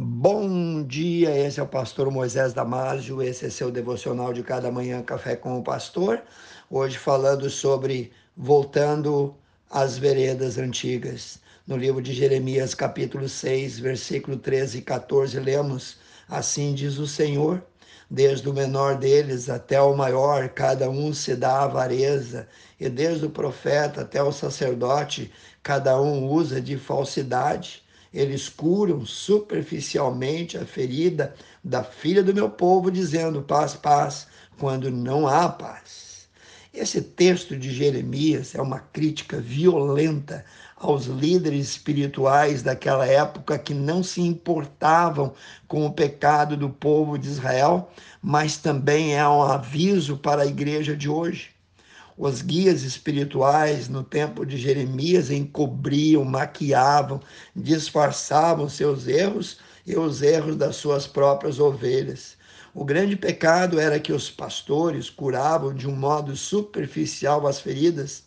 Bom dia, esse é o pastor Moisés Damásio, esse é seu devocional de cada manhã, Café com o Pastor. Hoje falando sobre voltando às veredas antigas. No livro de Jeremias, capítulo 6, versículo 13 e 14, lemos: Assim diz o Senhor, desde o menor deles até o maior, cada um se dá avareza, e desde o profeta até o sacerdote, cada um usa de falsidade eles curam superficialmente a ferida da filha do meu povo, dizendo paz, paz, quando não há paz. Esse texto de Jeremias é uma crítica violenta aos líderes espirituais daquela época que não se importavam com o pecado do povo de Israel, mas também é um aviso para a igreja de hoje. Os guias espirituais no tempo de Jeremias encobriam, maquiavam, disfarçavam seus erros e os erros das suas próprias ovelhas. O grande pecado era que os pastores curavam de um modo superficial as feridas.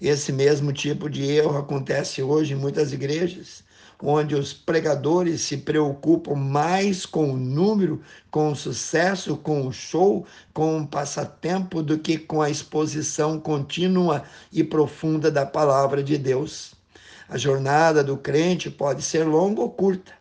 Esse mesmo tipo de erro acontece hoje em muitas igrejas onde os pregadores se preocupam mais com o número, com o sucesso, com o show, com o passatempo, do que com a exposição contínua e profunda da palavra de Deus. A jornada do crente pode ser longa ou curta,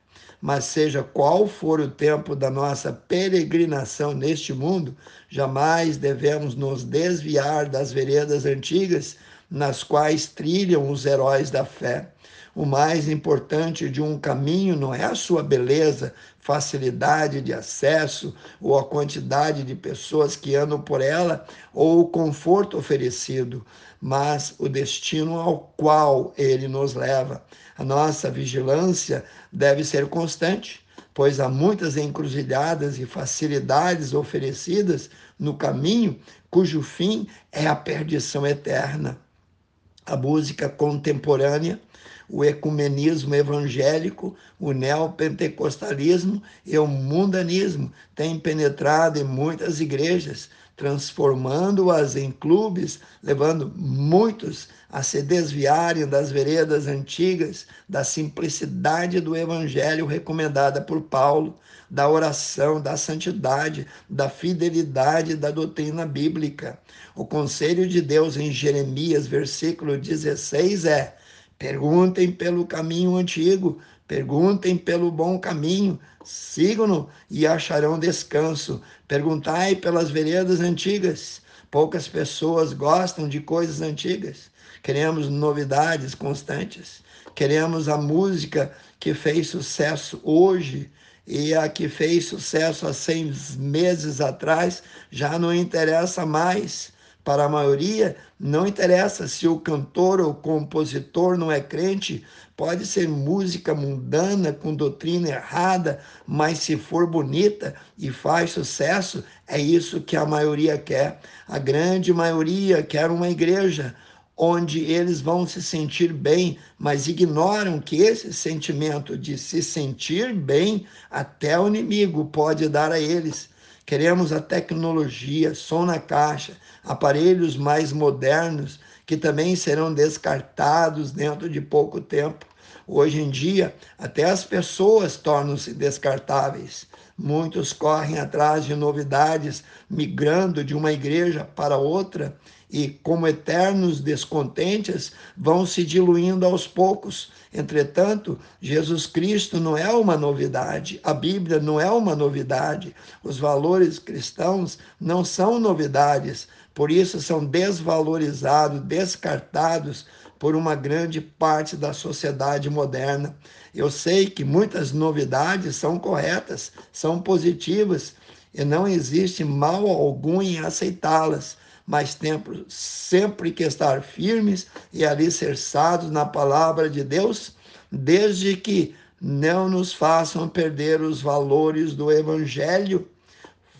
mas seja qual for o tempo da nossa peregrinação neste mundo, jamais devemos nos desviar das veredas antigas nas quais trilham os heróis da fé. O mais importante de um caminho não é a sua beleza, facilidade de acesso, ou a quantidade de pessoas que andam por ela, ou o conforto oferecido, mas o destino ao qual ele nos leva. A nossa vigilância deve ser constante, pois há muitas encruzilhadas e facilidades oferecidas no caminho cujo fim é a perdição eterna. A música contemporânea o ecumenismo evangélico, o neopentecostalismo e o mundanismo têm penetrado em muitas igrejas, transformando-as em clubes, levando muitos a se desviarem das veredas antigas, da simplicidade do evangelho recomendada por Paulo, da oração, da santidade, da fidelidade da doutrina bíblica. O conselho de Deus em Jeremias, versículo 16 é: Perguntem pelo caminho antigo, perguntem pelo bom caminho, sigam-no e acharão descanso. Perguntai pelas veredas antigas. Poucas pessoas gostam de coisas antigas. Queremos novidades constantes. Queremos a música que fez sucesso hoje e a que fez sucesso há seis meses atrás já não interessa mais. Para a maioria, não interessa se o cantor ou compositor não é crente, pode ser música mundana com doutrina errada, mas se for bonita e faz sucesso, é isso que a maioria quer. A grande maioria quer uma igreja onde eles vão se sentir bem, mas ignoram que esse sentimento de se sentir bem até o inimigo pode dar a eles. Queremos a tecnologia, som na caixa, aparelhos mais modernos que também serão descartados dentro de pouco tempo. Hoje em dia, até as pessoas tornam-se descartáveis. Muitos correm atrás de novidades, migrando de uma igreja para outra, e, como eternos descontentes, vão se diluindo aos poucos. Entretanto, Jesus Cristo não é uma novidade, a Bíblia não é uma novidade, os valores cristãos não são novidades, por isso são desvalorizados, descartados por uma grande parte da sociedade moderna. Eu sei que muitas novidades são corretas, são positivas, e não existe mal algum em aceitá-las mas temos sempre que estar firmes e alicerçados na palavra de Deus, desde que não nos façam perder os valores do Evangelho.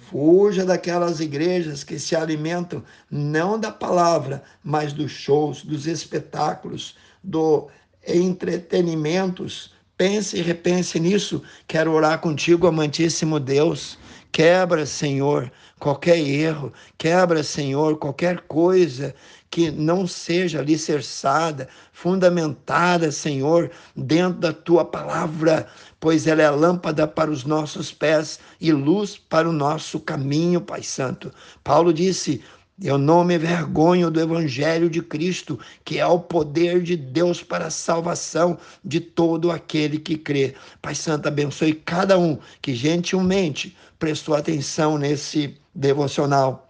Fuja daquelas igrejas que se alimentam não da palavra, mas dos shows, dos espetáculos, do entretenimentos. Pense e repense nisso. Quero orar contigo, amantíssimo Deus. Quebra, Senhor, qualquer erro, quebra, Senhor, qualquer coisa que não seja alicerçada, fundamentada, Senhor, dentro da tua palavra, pois ela é lâmpada para os nossos pés e luz para o nosso caminho, Pai Santo. Paulo disse: eu não me vergonho do Evangelho de Cristo, que é o poder de Deus para a salvação de todo aquele que crê. Pai Santo, abençoe cada um que gentilmente prestou atenção nesse devocional.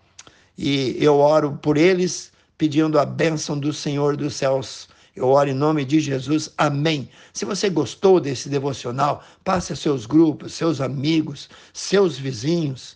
E eu oro por eles, pedindo a bênção do Senhor dos céus. Eu oro em nome de Jesus. Amém. Se você gostou desse devocional, passe a seus grupos, seus amigos, seus vizinhos